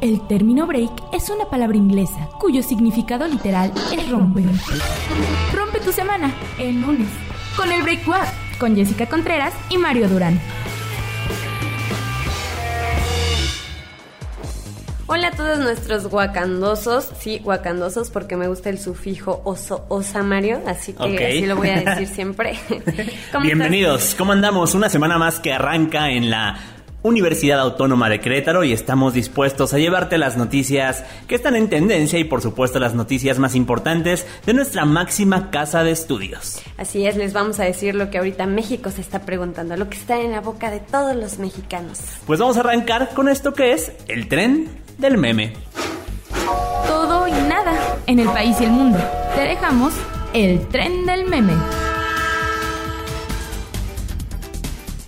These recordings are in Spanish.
El término break es una palabra inglesa cuyo significado literal es romper. Rompe tu semana el lunes con el Break Wap con Jessica Contreras y Mario Durán. Hola a todos nuestros guacandosos, sí, guacandosos porque me gusta el sufijo oso, osamario, así que Ok. así lo voy a decir siempre. ¿Cómo Bienvenidos, ¿cómo andamos? Una semana más que arranca en la Universidad Autónoma de Querétaro y estamos dispuestos a llevarte las noticias que están en tendencia y por supuesto las noticias más importantes de nuestra máxima casa de estudios. Así es, les vamos a decir lo que ahorita México se está preguntando, lo que está en la boca de todos los mexicanos. Pues vamos a arrancar con esto que es el tren del meme. Todo y nada en el país y el mundo. Te dejamos el tren del meme.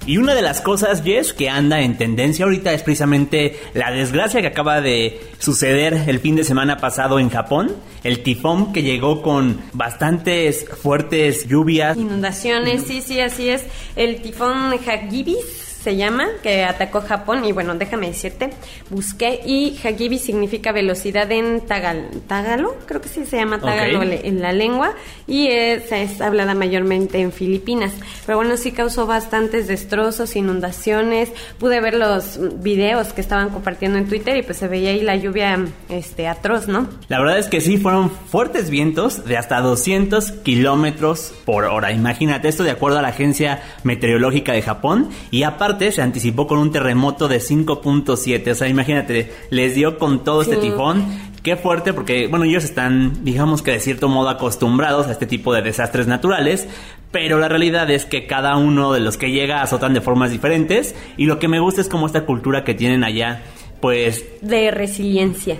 Y una de las cosas, Jess, que anda en tendencia ahorita es precisamente la desgracia que acaba de suceder el fin de semana pasado en Japón. El tifón que llegó con bastantes fuertes lluvias. Inundaciones, sí, sí, así es. El tifón Hagibis se llama, que atacó Japón. Y bueno, déjame decirte, busqué y Hagibis significa velocidad en tagal, tagalo, creo que sí se llama tagalo en la lengua. Y es, es hablada mayormente en Filipinas. Pero bueno, sí causó bastantes destrozos, inundaciones. Pude ver los videos que estaban compartiendo en Twitter y pues se veía ahí la lluvia este atroz, ¿no? La verdad es que sí, fueron fuertes vientos de hasta 200 kilómetros por hora. Imagínate esto de acuerdo a la Agencia Meteorológica de Japón. Y aparte se anticipó con un terremoto de 5.7. O sea, imagínate, les dio con todo este tifón. Qué fuerte, porque, bueno, ellos están, digamos que de cierto modo acostumbrados a este tipo de desastres naturales. Pero la realidad es que cada uno de los que llega azotan de formas diferentes. Y lo que me gusta es como esta cultura que tienen allá. Pues De resiliencia.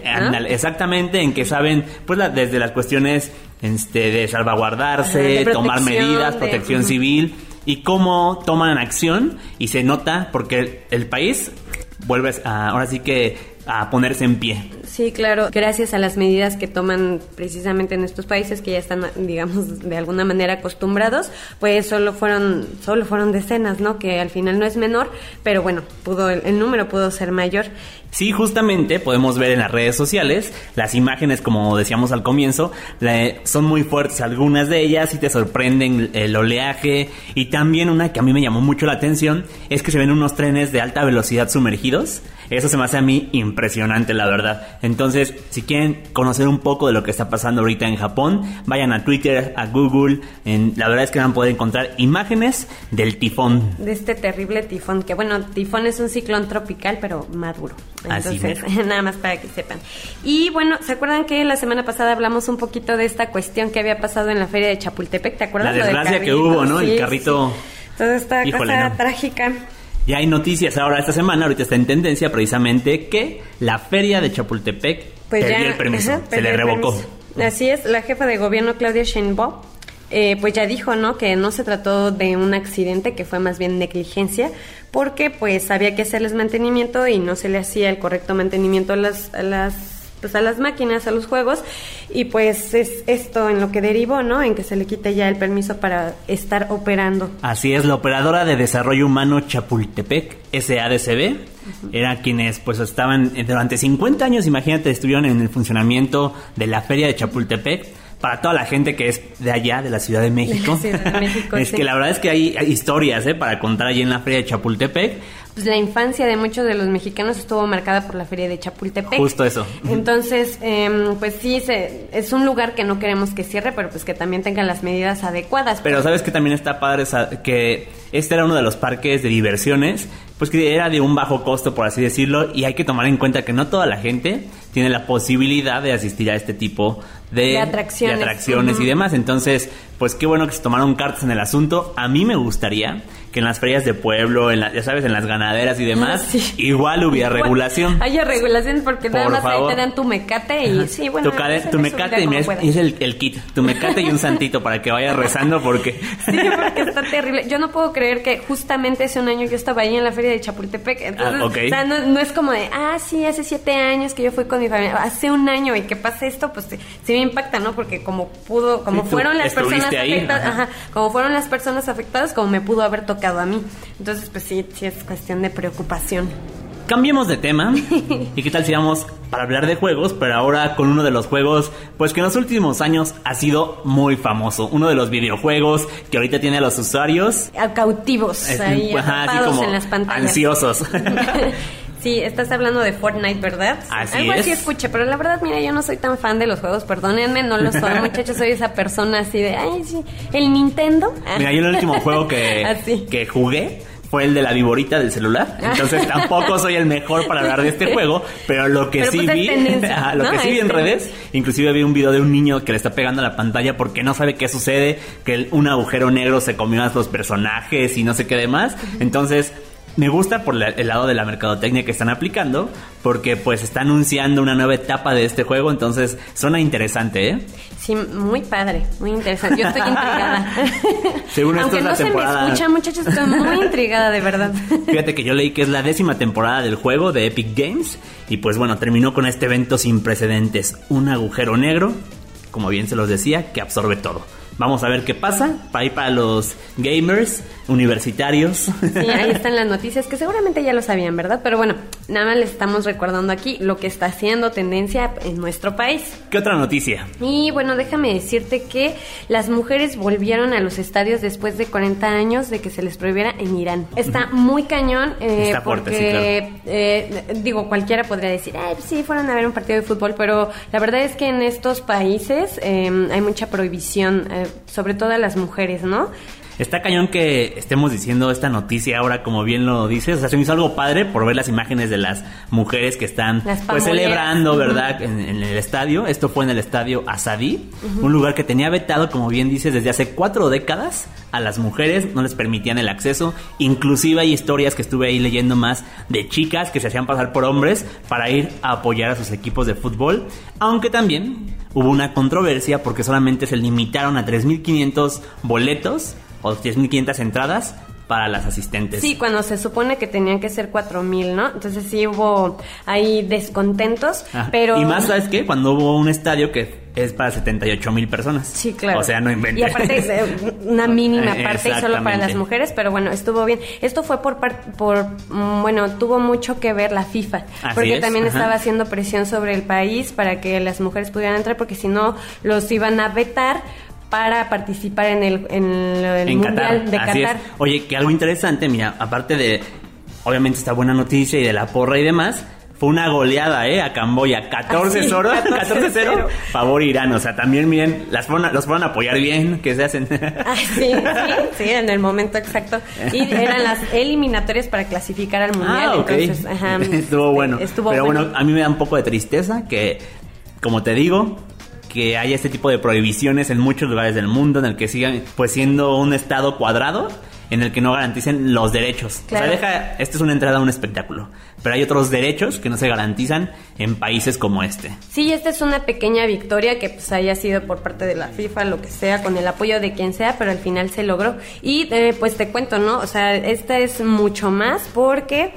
exactamente, en que saben, pues la- desde las cuestiones este, de salvaguardarse, de tomar protección, medidas, de- protección civil y cómo toman acción y se nota porque el, país vuelve a, ahora sí que a ponerse en pie. Sí, claro, gracias a las medidas que toman precisamente en estos países que ya están, digamos, de alguna manera acostumbrados, pues solo fueron, solo fueron decenas, ¿no? Que al final no es menor, pero bueno, pudo, el, el número pudo ser mayor. Sí, justamente podemos ver en las redes sociales las imágenes, como decíamos al comienzo, son muy fuertes algunas de ellas y te sorprenden el oleaje. Y también una que a mí me llamó mucho la atención es que se ven unos trenes de alta velocidad sumergidos. Eso se me hace a mí impresionante, la verdad. Entonces, si quieren conocer un poco de lo que está pasando ahorita en Japón, vayan a Twitter, a Google. En, la verdad es que van a poder encontrar imágenes del tifón. De este terrible tifón, que bueno, tifón es un ciclón tropical, pero maduro. Entonces, nada más para que sepan. Y bueno, ¿se acuerdan que la semana pasada hablamos un poquito de esta cuestión que había pasado en la feria de Chapultepec? ¿Te acuerdas? La Lo del desgracia que hubo, ¿no? El carrito- sí. Toda esta Híjole, cosa no. trágica. Y hay noticias ahora esta semana, ahorita está en tendencia precisamente que la feria de Chapultepec Pues perdió ya, el permiso, ajá, se le revocó. Así es, la jefa de gobierno Claudia Sheinbaum eh, pues ya dijo, ¿no? Que no se trató de un accidente, que fue más bien negligencia, porque pues había que hacerles mantenimiento y no se le hacía el correcto mantenimiento a las, a las pues a las máquinas, a los juegos, y pues es esto en lo que derivó, ¿no? En que se le quite ya el permiso para estar operando. Así es, la operadora de desarrollo humano Chapultepec, SADCB, era quienes pues estaban durante 50 años, imagínate, estuvieron en el funcionamiento de la feria de Chapultepec. Para toda la gente que es de allá, de la Ciudad de México. Ciudad de México, es sí. que la verdad es que hay, hay historias ¿eh? para contar allí en la feria de Chapultepec. Pues la infancia de muchos de los mexicanos estuvo marcada por la feria de Chapultepec. Justo eso. Entonces, em, pues sí, se- es un lugar que no queremos que cierre, pero pues que también tenga las medidas adecuadas. Pero sabes que también está padre que este era uno de los parques de diversiones, pues que era de un bajo costo, por así decirlo, y hay que tomar en cuenta que no toda la gente tiene la posibilidad de asistir a este tipo de, De atracciones. de atracciones y Ujú. demás. Entonces, pues qué bueno que se tomaron cartas en el asunto. A mí me gustaría que en las ferias de pueblo, en la- ya sabes, en las ganaderas y demás, sí. igual hubiera Igual, regulación. Haya regulación porque nada Por más favor. ahí te dan tu mecate y sí, bueno. tu, cade- tu mecate y es, es el, el kit. Tu mecate y un santito para que vayas rezando porque... Sí, porque está terrible. Yo no puedo creer que justamente hace un año yo estaba ahí en la feria de Chapultepec. Entonces, Ah, ok. o sea, no, no es como de, ah, sí, hace siete años que yo fui con mi familia. Hace un año y que pase esto, pues sí, sí me impacta, ¿no? Porque como pudo, como Sí, fueron las personas ahí, afectadas, ajá. ajá, como fueron las personas afectadas, como me pudo haber tocado a mí. Entonces, pues sí, sí es cuestión de preocupación. cambiemos de tema. ¿Y qué tal si vamos para hablar de juegos, pero ahora con uno de los juegos, pues que en los últimos años ha sido muy famoso. Uno de los videojuegos que ahorita tiene a los usuarios cautivos, es- ahí, ajá, así como en las pantallas. ansiosos. Sí, estás hablando de Fortnite, ¿verdad? Así Algo así es. escuché, pero la verdad, mira, yo no soy tan fan de los juegos, perdónenme, no lo soy, muchachos, soy esa persona así de, ay, sí, el Nintendo. Mira, yo el último juego que, Así. que jugué fue el de la viborita del celular. Entonces tampoco soy el mejor para hablar de este juego, pero lo que Pero, sí pues, es vi, Ajá, lo ¿no? que sí vi en redes, inclusive vi un video de un niño que le está pegando a la pantalla porque no sabe qué sucede, que un agujero negro se comió a los personajes y no sé qué demás. Entonces, me gusta por la- el lado de la mercadotecnia que están aplicando, porque pues está anunciando una nueva etapa de este juego, entonces suena interesante, ¿eh? Sí, muy padre, muy interesante. Yo estoy intrigada. Según esto Aunque es la no se me temporada- escucha, muchachos, estoy muy intrigada, de verdad. Fíjate que yo leí que es la décima temporada del juego de Epic Games y pues bueno, terminó con este evento sin precedentes, un agujero negro, como bien se los decía, que absorbe todo. Vamos a ver qué pasa, para ir para los gamers universitarios. Sí, ahí están las noticias que seguramente ya lo sabían, ¿verdad? Pero bueno, nada más les estamos recordando aquí lo que está haciendo tendencia en nuestro país. ¿Qué otra noticia? Y bueno, déjame decirte que las mujeres volvieron a los estadios después de 40 años de que se les prohibiera en Irán. Está muy cañón eh, Está fuerte, porque, sí, eh, digo, cualquiera podría decir, Ay, pues sí, fueron a ver un partido de fútbol, pero la verdad es que en estos países eh, hay mucha prohibición, eh, sobre todo a las mujeres, ¿no? Está cañón que estemos diciendo esta noticia ahora, como bien lo dices. O sea, se me hizo algo padre por ver las imágenes de las mujeres que están pues celebrando. ¿verdad? En, en el estadio. Esto fue en el estadio Asadí, un lugar que tenía vetado, como bien dices, desde hace cuatro décadas a las mujeres, no les permitían el acceso. Inclusive hay historias que estuve ahí leyendo más de chicas que se hacían pasar por hombres para ir a apoyar a sus equipos de fútbol. Aunque también hubo una controversia porque solamente se limitaron a 3.500 boletos o 10.500 entradas para las asistentes. Sí, cuando se supone que tenían que ser 4000, ¿no? Entonces sí hubo ahí descontentos, Ajá. pero Y más, ¿sabes qué? Cuando hubo un estadio que es para 78 mil personas. Sí, claro. O sea, no inventes. Y aparte es una mínima parte y solo para las mujeres, pero bueno, estuvo bien. Esto fue por par- por mm, bueno, tuvo mucho que ver la FIFA, Así porque es, también ajá. estaba haciendo presión sobre el país para que las mujeres pudieran entrar porque si no los iban a vetar para participar en el, en el en mundial Qatar. de Así Qatar. es. Oye, que algo interesante, mira, aparte de, obviamente, esta buena noticia y de la porra y demás, fue una goleada, ¿eh? A Camboya, 14 Ah, sí, 0 14-0. 14-0, favor Irán. O sea, también, miren, las fueron los fueron a apoyar bien, que se hacen. Ah, sí, sí, sí, en el momento exacto. Y eran las eliminatorias para clasificar al mundial. Ah, ok. Entonces, ajá, estuvo este, bueno. Estuvo Pero bueno. bueno, a mí me da un poco de tristeza que, como te digo, que haya este tipo de prohibiciones en muchos lugares del mundo, en el que sigan pues siendo un estado cuadrado, en el que no garanticen los derechos. Claro. O sea, deja, esta es una entrada a un espectáculo. Pero hay otros derechos que no se garantizan en países como este. Sí, esta es una pequeña victoria que pues haya sido por parte de la FIFA, lo que sea, con el apoyo de quien sea, pero al final se logró. Y eh, pues te cuento, ¿no? O sea, esta es mucho más porque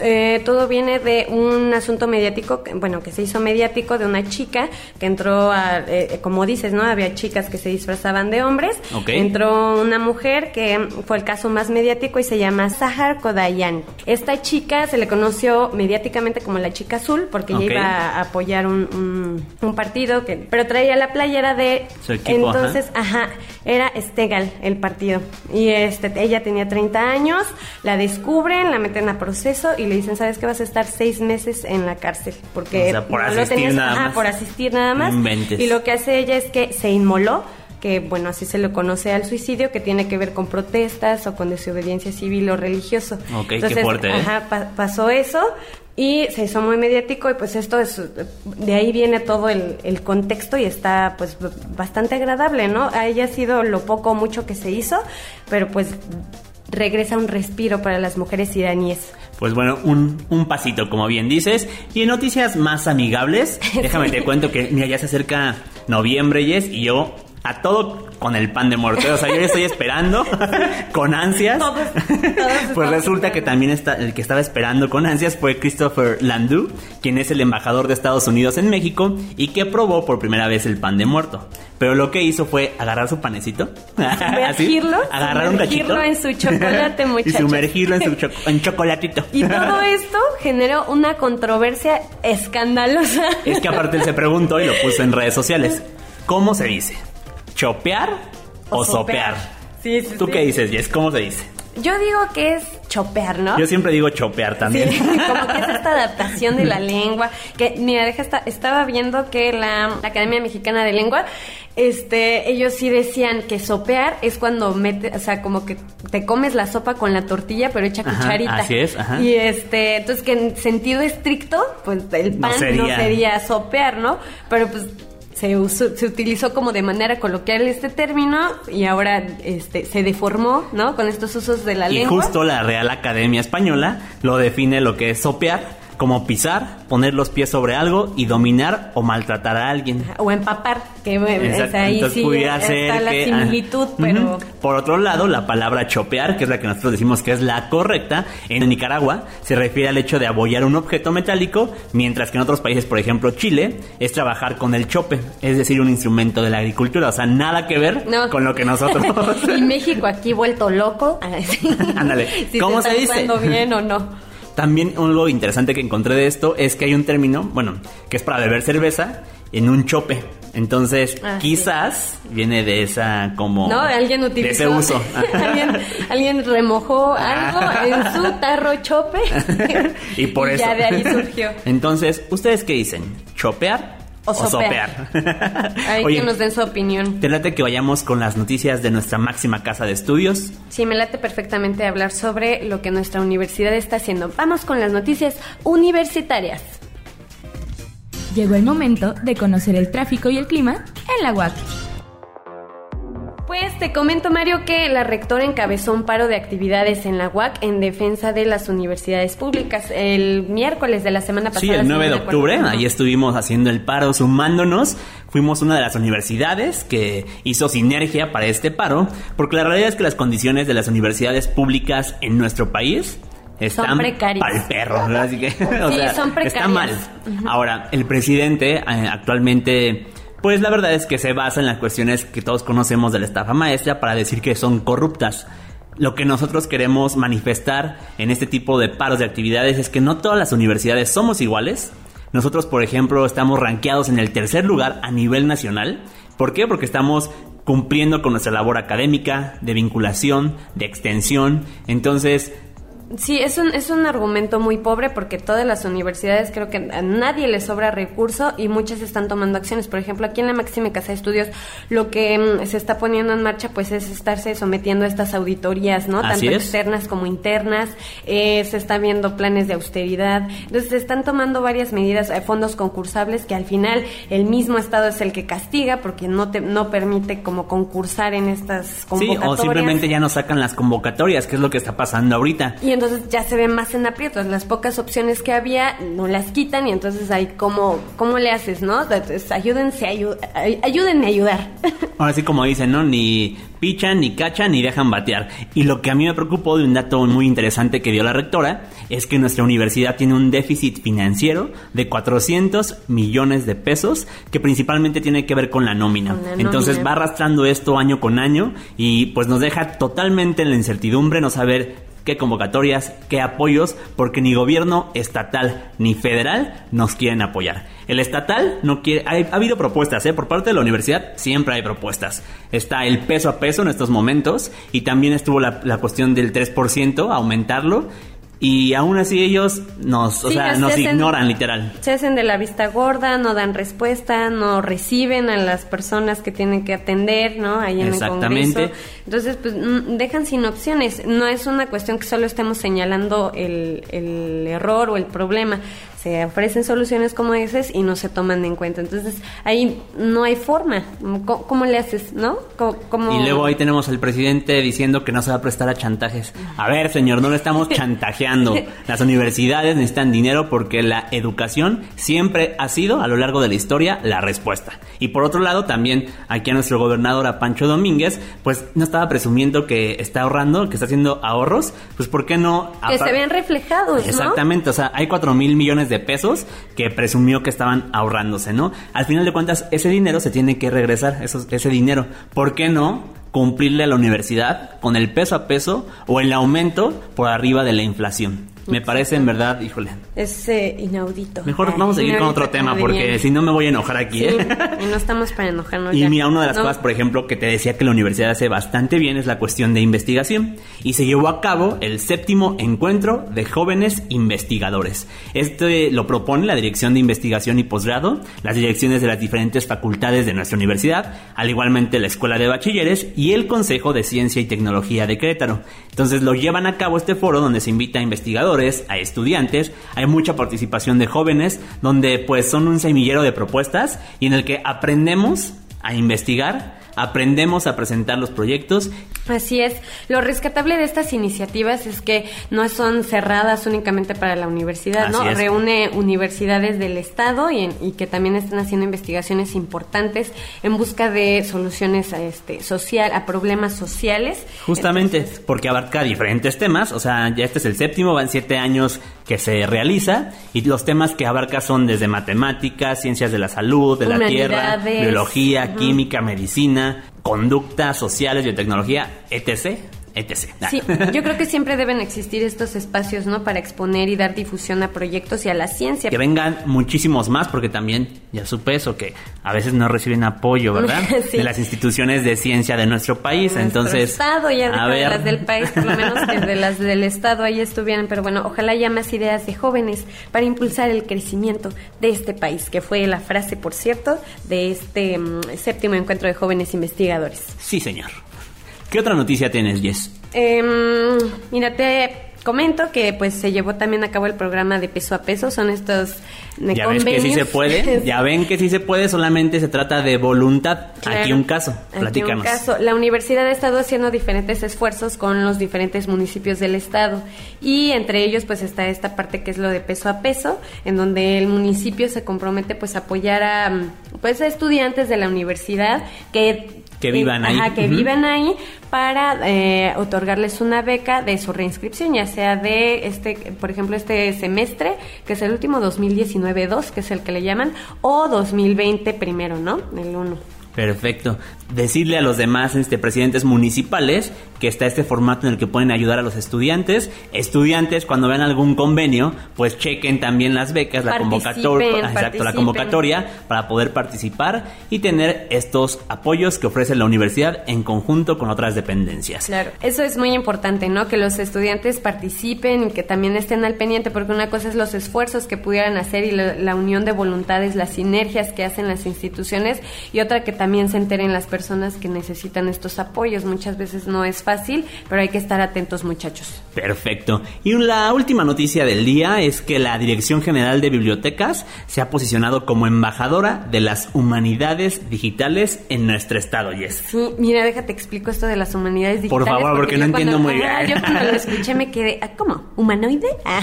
eh, todo viene de un asunto mediático, que- bueno, que se hizo mediático de una chica que entró a, eh, como dices, ¿no? Había chicas que se disfrazaban de hombres. Ok. Entró una mujer que fue el caso más mediático y se llama Sahar Kodayan. Esta chica se le conoció mediáticamente como la chica azul porque ella iba a apoyar un, un- un partido, que, pero traía la playera de... Su equipo, entonces, ajá. era Stegal el partido. Y este, ella tenía 30 años, la descubren, la meten a proceso y le dicen, ¿sabes qué? Vas a estar seis meses en la cárcel. Porque O sea, por no lo asistir nada ajá, más. por asistir nada más. Inventes. Y lo que hace ella es que se inmoló que bueno, así se le conoce al suicidio, que tiene que ver con protestas o con desobediencia civil o religioso. Ok, qué fuerte, ¿eh? Ajá, pa- pasó eso y se hizo muy mediático y pues esto es, de ahí viene todo el, el contexto y está pues bastante agradable, ¿no? Haya sido lo poco o mucho que se hizo, pero pues regresa un respiro para las mujeres iraníes. Pues bueno, un, un pasito, como bien dices. Y en noticias más amigables, déjame te cuento que, mira, ya se acerca noviembre, Jess, y yo a todo con el pan de muerto. O sea, yo estoy esperando con ansias. pues resulta que también está, el que estaba esperando con ansias fue Christopher Landau, quien es el embajador de Estados Unidos en México y que probó por primera vez el pan de muerto. Pero lo que hizo fue agarrar su panecito, sumergirlo, agarrar un cachito en su chocolate, muchachos. y sumergirlo en su en chocolatito. Y todo esto generó una controversia escandalosa. Es que aparte él se preguntó y lo puso en redes sociales. ¿Cómo se dice? ¿Chopear o, sopear? Sí, sí, ¿Tú qué dices, Jess? ¿Cómo se dice? Yo digo que es chopear, ¿no? Yo siempre digo chopear también. Sí, como que es esta adaptación de la lengua. Que, mira, deja esta, estaba viendo que la, Academia Mexicana de Lengua, este, ellos sí decían que sopear es cuando metes, o sea, como que te comes la sopa con la tortilla, pero hecha cucharita. Así es, ajá. Y este, entonces que en sentido estricto, pues el pan no sería sopear, ¿no? Pero pues se, se utilizó como de manera coloquial este término y ahora este, se deformó, ¿no? Con estos usos de la lengua. Y justo la Real Academia Española lo define lo que es sopear como pisar, poner los pies sobre algo y dominar o maltratar a alguien. O empapar, que es ahí sí está la similitud, pero... Por otro lado, la palabra chopear, que es la que nosotros decimos que es la correcta, en Nicaragua se refiere al hecho de abollar un objeto metálico, mientras que en otros países, por ejemplo Chile, es trabajar con el chope, es decir, un instrumento de la agricultura, o sea, nada que ver con lo que nosotros... y México aquí vuelto loco. Ándale, ¿cómo se, se dice? bien o no? También algo interesante que encontré de esto es que hay un término, bueno, que es para beber cerveza en un chope. Entonces, ah, quizás viene de esa como... No, alguien utilizó... De ese uso. ¿Alguien, remojó algo en su tarro chope. y por eso. Ya de ahí surgió. Entonces, ¿ustedes qué dicen? ¿Chopear o sopear. Hay que nos den su opinión. ¿Te late que vayamos con las noticias de nuestra máxima casa de estudios? Sí, me late perfectamente hablar sobre lo que nuestra universidad está haciendo. Vamos con las noticias universitarias. Llegó el momento de conocer el tráfico y el clima en la UAC. Pues te comento, Mario, que la rectora encabezó un paro de actividades en la UAC en defensa de las universidades públicas el miércoles de la semana pasada. Sí, el 9 de octubre, ahí estuvimos haciendo el paro, sumándonos. Fuimos una de las universidades que hizo sinergia para este paro, porque la realidad es que las condiciones de las universidades públicas en nuestro país están son precarias. Para el perro, Así que, o sí, son precarias. Está mal. Ahora, el presidente eh, actualmente pues la verdad es que se basa en las cuestiones que todos conocemos de la estafa maestra para decir que son corruptas. Lo que nosotros queremos manifestar en este tipo de paros de actividades es que no todas las universidades somos iguales. Nosotros, por ejemplo, estamos rankeados en el tercer lugar a nivel nacional. ¿Por qué? Porque estamos cumpliendo con nuestra labor académica, de vinculación, de extensión. Entonces, Sí, es un, es un argumento muy pobre porque todas las universidades creo que a nadie le sobra recurso y muchas están tomando acciones. Por ejemplo, aquí en la Máxima Casa de Estudios lo que mm, se está poniendo en marcha pues es estarse sometiendo a estas auditorías, ¿no? Tanto externas como internas. Eh, se están viendo planes de austeridad. Entonces se están tomando varias medidas, eh, fondos concursables que al final el mismo Estado es el que castiga porque no te no permite como concursar en estas convocatorias. Sí, o simplemente ya no sacan las convocatorias, que es lo que está pasando ahorita entonces ya se ven más en aprietos. Las pocas opciones que había no las quitan y entonces ahí cómo, cómo le haces, ¿no? Entonces, ayúdense, ayúdenme a ayudar. Ahora sí como dicen, ¿no? Ni pichan, ni cachan, ni dejan batear. Y lo que a mí me preocupó de un dato muy interesante que dio la rectora es que nuestra universidad tiene un déficit financiero de 400 millones de pesos que principalmente tiene que ver con la nómina. Entonces va arrastrando esto año con año y pues nos deja totalmente en la incertidumbre no saber qué convocatorias, qué apoyos, porque ni gobierno estatal ni federal nos quieren apoyar. El estatal no quiere, ha, habido propuestas, ¿eh? por parte de la universidad siempre hay propuestas. Está el peso a peso en estos momentos y también estuvo la, la cuestión del 3%, aumentarlo y aún así ellos nos, o sea, nos ignoran literal. Se hacen de la vista gorda, no dan respuesta, no reciben a las personas que tienen que atender, ¿no? Ahí en el Congreso. Entonces, pues mm, dejan sin opciones. No es una cuestión que solo estemos señalando el, el error o el problema, se ofrecen soluciones como esas y no se toman en cuenta. Entonces, ahí no hay forma. ¿Cómo, cómo le haces, no? ¿Cómo, Y luego ahí tenemos al presidente diciendo que no se va a prestar a chantajes. A ver, señor, no le estamos chantajeando. Las universidades necesitan dinero porque la educación siempre ha sido, a lo largo de la historia, la respuesta. Y por otro lado, también aquí a nuestro gobernador, a Pancho Domínguez, pues no estaba presumiendo que está ahorrando, que está haciendo ahorros, pues ¿por qué no? Que se ven reflejados, ¿no? Exactamente, o sea, hay 4 mil millones de pesos que presumió que estaban ahorrándose, ¿no? Al final de cuentas, ese dinero se tiene que regresar, eso, ese dinero. ¿Por qué no cumplirle a la universidad con el peso a peso o el aumento por arriba de la inflación? Me parece en verdad, híjole. Es eh, inaudito. Mejor vamos a seguir con otro tema porque si no me voy a enojar aquí. ¿eh? y no estamos para enojarnos. Y mira, una de las cosas, por ejemplo, que te decía que la universidad hace bastante bien es la cuestión de investigación. Y se llevó a cabo el séptimo encuentro de jóvenes investigadores. Este lo propone la Dirección de Investigación y Posgrado, las direcciones de las diferentes facultades de nuestra universidad, al igualmente la Escuela de Bachilleres y el Consejo de Ciencia y Tecnología de Querétaro. Entonces lo llevan a cabo este foro donde se invita a investigadores a estudiantes, hay mucha participación de jóvenes, donde pues son un semillero de propuestas y en el que aprendemos a investigar aprendemos a presentar los proyectos. Así es. Lo rescatable de estas iniciativas es que no son cerradas únicamente para la universidad, ¿no? Reúne universidades del Estado y, que también están haciendo investigaciones importantes en busca de soluciones a este social, a problemas sociales. Justamente, porque abarca diferentes temas, o sea, ya este es el séptimo, van siete años que se realiza y los temas que abarca son desde matemáticas, ciencias de la salud, de la tierra, biología, química, medicina, conducta, sociales, biotecnología, etc etc. Sí, yo creo que siempre deben existir estos espacios, ¿no? Para exponer y dar difusión a proyectos y a la ciencia. Que vengan muchísimos más, porque también ya supe eso, que a veces no reciben apoyo, ¿verdad? De las instituciones de ciencia de nuestro país. Nuestro Entonces, Estado, ya de las del país, por lo menos de las del Estado ahí estuvieran. Pero bueno, ojalá haya más ideas de jóvenes para impulsar el crecimiento de este país, que fue la frase, por cierto, de este mm, séptimo encuentro de jóvenes investigadores. Sí, señor. ¿Qué otra noticia tienes, Jess? Eh, mira, te comento que pues se llevó también a cabo el programa de peso a peso, son estos ya ven que sí se puede, ya ven que sí se puede, solamente se trata de voluntad. aquí un caso, platícanos. Aquí un caso. La universidad ha estado haciendo diferentes esfuerzos con los diferentes municipios del estado y entre ellos pues está esta parte que es lo de peso a peso, en donde el municipio se compromete pues a apoyar a pues a estudiantes de la universidad que que vivan ahí. Ajá, que vivan ahí para eh, otorgarles una beca de su reinscripción, ya sea de este, por ejemplo, este semestre, que es el último 2019-2, que es el que le llaman, o 2020 primero, ¿no? El 1. Perfecto. Decirle a los demás este, presidentes municipales que está este formato en el que pueden ayudar a los estudiantes. Estudiantes, cuando vean algún convenio, pues chequen también las becas, la convocatoria, exacto, la convocatoria para poder participar y tener estos apoyos que ofrece la universidad en conjunto con otras dependencias. Claro, eso es muy importante, ¿no? Que los estudiantes participen y que también estén al pendiente, porque una cosa es los esfuerzos que pudieran hacer y la, la unión de voluntades, las sinergias que hacen las instituciones y otra que también también se enteren las personas que necesitan estos apoyos. Muchas veces no es fácil, pero hay que estar atentos muchachos. Perfecto. Y la última noticia del día es que la Dirección General de Bibliotecas se ha posicionado como embajadora de las humanidades digitales en nuestro estado, Yes. Sí, mira, déjate explico esto de las humanidades digitales. Por favor, porque, no entiendo muy bien. yo cuando lo escuché me quedé, ah, ¿cómo? ¿Humanoide? Ah,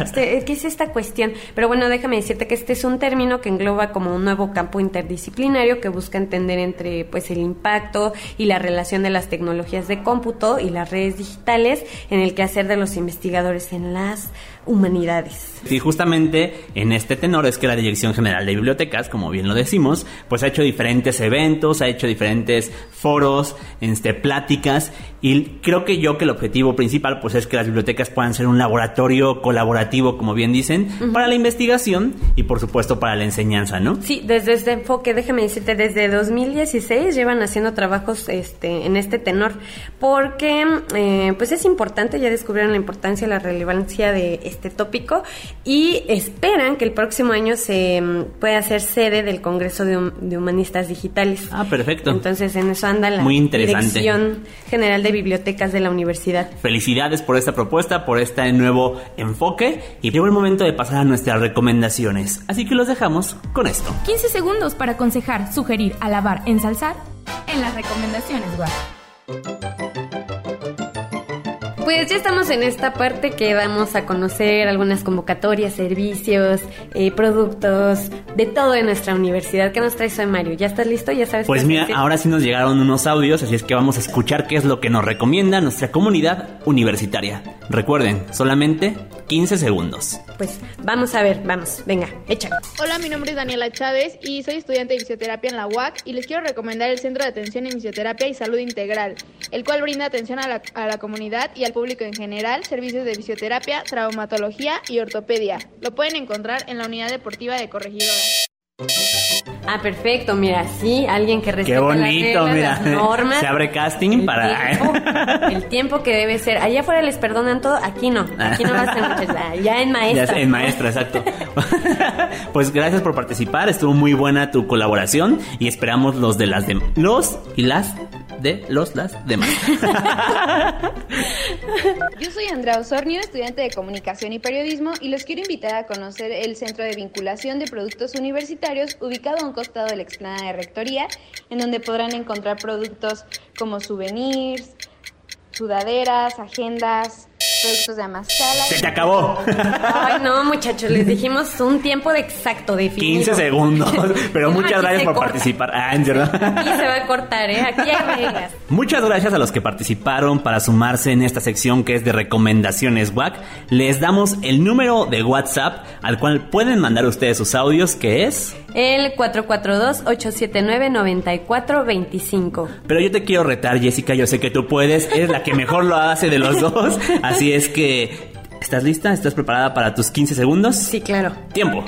este, ¿Qué es esta cuestión? Pero bueno, déjame decirte que este es un término que engloba como un nuevo campo interdisciplinario que busca entender entre pues el impacto y la relación de las tecnologías de cómputo y las redes digitales en el quehacer de los investigadores en las humanidades. Y justamente en este tenor es que la Dirección General de Bibliotecas, como bien lo decimos, pues ha hecho diferentes eventos, ha hecho diferentes foros, este, pláticas y creo que yo que el objetivo principal pues es que las bibliotecas puedan ser un laboratorio colaborativo, como bien dicen, para la investigación y por supuesto para la enseñanza, ¿no? Sí, desde este enfoque, déjame decirte, desde 2016 llevan haciendo trabajos este, en este tenor porque eh, pues es importante, ya descubrieron la importancia, la relevancia de este tópico y esperan que el próximo año se mm, pueda hacer sede del Congreso de, Hum- de Humanistas Digitales. Ah, perfecto. Entonces en eso anda la Muy interesante. Dirección General de Bibliotecas de la Universidad. Felicidades por esta propuesta, por este nuevo enfoque y llegó el momento de pasar a nuestras recomendaciones. Así que los dejamos con esto. 15 segundos para aconsejar, sugerir, alabar, ensalzar en las recomendaciones, guau. Pues ya estamos en esta parte que vamos a conocer algunas convocatorias, servicios, eh, productos, de todo en nuestra universidad. ¿Qué nos traes hoy, Mario? ¿Ya estás listo? ¿Ya sabes Pues mira, ahora sí nos llegaron unos audios, así es que vamos a escuchar qué es lo que nos recomienda nuestra comunidad universitaria. Recuerden, solamente 15 segundos. Pues vamos a ver, vamos, venga, échalo. Hola, mi nombre es Daniela Chávez y soy estudiante de fisioterapia en la UAC y les quiero recomendar el Centro de Atención en Fisioterapia y Salud Integral, el cual brinda atención a la, a la comunidad y al público en general, servicios de fisioterapia, traumatología y ortopedia. Lo pueden encontrar en la unidad deportiva de Corregidora. Ah, perfecto, mira, sí, alguien que respeta Qué las bonito, reglas, mira. las normas. Se abre casting el para... Tiempo, el tiempo que debe ser. Allá afuera les perdonan todo, aquí no. Aquí no va a ser muchas. Ya en Ya maestra. sé, en maestra, exacto. pues gracias por participar, estuvo muy buena tu colaboración y esperamos los de las de los y las de los las demás. Yo soy Andrea Osornio, estudiante de Comunicación y Periodismo, y los quiero invitar a conocer el Centro de Vinculación de Productos Universitarios, ubicado a un costado de la explanada de Rectoría, en donde podrán encontrar productos como souvenirs, sudaderas, agendas, productos de Amazcala. Se te acabó. Ay, no, muchachos, les dijimos un tiempo de exacto definido. 15 segundos. Pero No, muchas gracias por corta. participar. Ah, en serio. Aquí se va a cortar, ¿eh? Aquí hay reglas. Muchas gracias a los que participaron para sumarse en esta sección que es de recomendaciones WAC. Les damos el número de WhatsApp al cual pueden mandar ustedes sus audios, que es... El 442-879-9425. Pero yo te quiero retar, Jessica, yo sé que tú puedes, eres la que mejor lo hace de los dos, así es que... ¿Estás lista? ¿Estás preparada para tus 15 segundos? Sí, claro. Tiempo.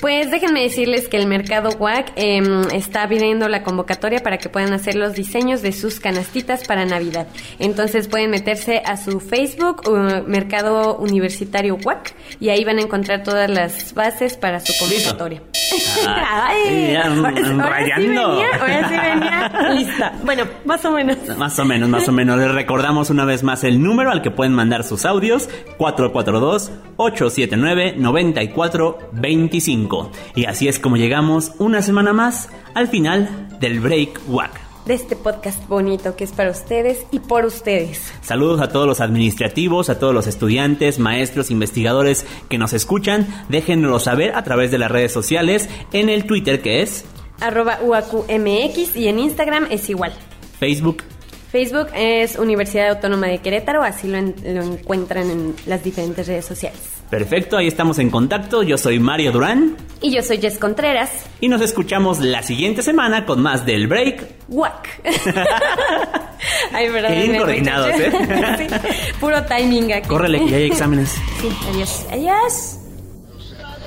Pues déjenme decirles que el mercado WAC em, está abriendo la convocatoria para que puedan hacer los diseños de sus canastitas para Navidad. Entonces pueden meterse a su Facebook, uh, Mercado Universitario WAC, y ahí van a encontrar todas las bases para su convocatoria. Ay, ahora sí rayando. venía, ahora sí venía lista. Bueno, más o menos. Más o menos, más o menos. Les recordamos una vez más el número al que pueden mandar sus audios: 442-879-9425. Y así es como llegamos una semana más al final del Break WAC. De este podcast bonito que es para ustedes y por ustedes. Saludos a todos los administrativos, a todos los estudiantes, maestros, investigadores que nos escuchan. Déjenlo saber a través de las redes sociales en el Twitter que es Arroba UAQMX y en Instagram es igual. Facebook. Facebook es Universidad Autónoma de Querétaro, así lo, en- lo encuentran en las diferentes redes sociales. Perfecto, ahí estamos en contacto. Yo soy Mario Durán Y yo soy Jess Contreras. y nos escuchamos la siguiente semana con más del Break ¡Guac! Ay, verdad. Qué bien coordinados, ¿eh? Sí, puro timing aquí. Córrele, que ya hay exámenes. Sí, adiós. Adiós.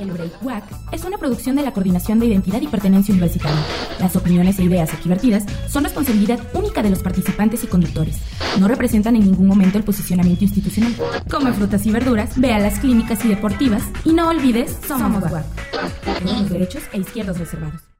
El Break WAC es una producción de la Coordinación de Identidad y Pertenencia Universitaria. Las opiniones e ideas aquí vertidas son responsabilidad única de los participantes y conductores. No representan en ningún momento el posicionamiento institucional. Come frutas y verduras, ve a las clínicas y deportivas y no olvides, somos WAC. Tenemos derechos e izquierdos reservados.